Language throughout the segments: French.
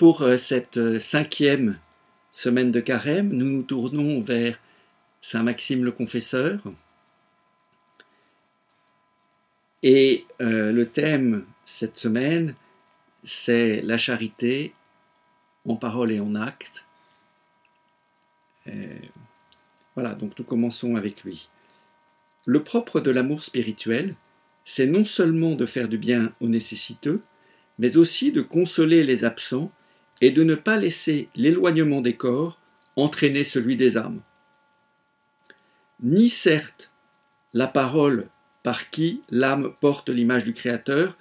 Pour euh, cette euh, cinquième semaine de carême, nous nous tournons vers Saint Maxime le Confesseur. Et euh, le thème cette semaine, c'est la charité en parole et en acte. voilà, donc nous commençons avec lui. Le propre de l'amour spirituel, c'est non seulement de faire du bien aux nécessiteux, mais aussi de consoler les absents et de ne pas laisser l'éloignement des corps entraîner celui des âmes. Ni certes la parole par qui l'âme porte l'image du Créateur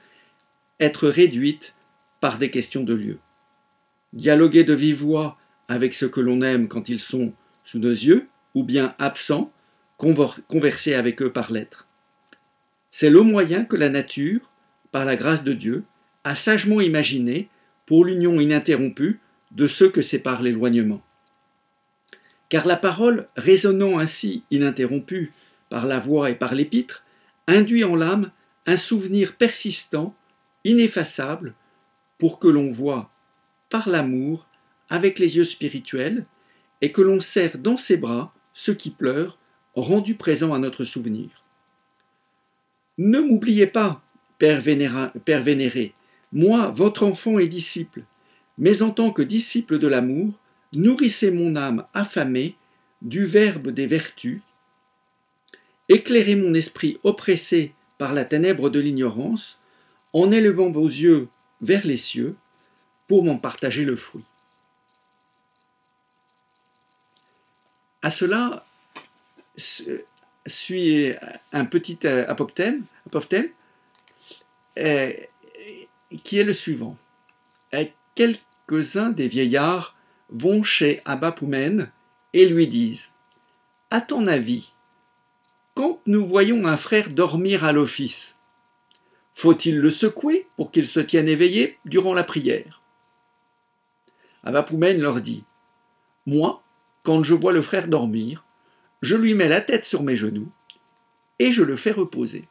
être réduite par des questions de lieu. Dialoguer de vive voix avec ceux que l'on aime quand ils sont sous nos yeux, ou bien absents, converser avec eux par lettres. C'est le moyen que la nature, par la grâce de Dieu, a sagement imaginé pour l'union ininterrompue de ceux que sépare l'éloignement. Car la parole, résonnant ainsi ininterrompue par la voix et par l'épître, induit en l'âme un souvenir persistant, ineffaçable, pour que l'on voit, par l'amour, avec les yeux spirituels, et que l'on serre dans ses bras ceux qui pleurent, rendus présents à notre souvenir. Ne m'oubliez pas, Père, Père vénéré, moi, votre enfant et disciple, mais en tant que disciple de l'amour, nourrissez mon âme affamée du verbe des vertus, éclairez mon esprit oppressé par la ténèbre de l'ignorance, en élevant vos yeux vers les cieux, pour m'en partager le fruit. À cela suit un petit euh, apophthegme, euh, qui est le suivant. Quelques-uns des vieillards vont chez Abba Poumen et lui disent À ton avis, quand nous voyons un frère dormir à l'office, faut-il le secouer pour qu'il se tienne éveillé durant la prière? Abba Poumen leur dit Moi, quand je vois le frère dormir, je lui mets la tête sur mes genoux et je le fais reposer.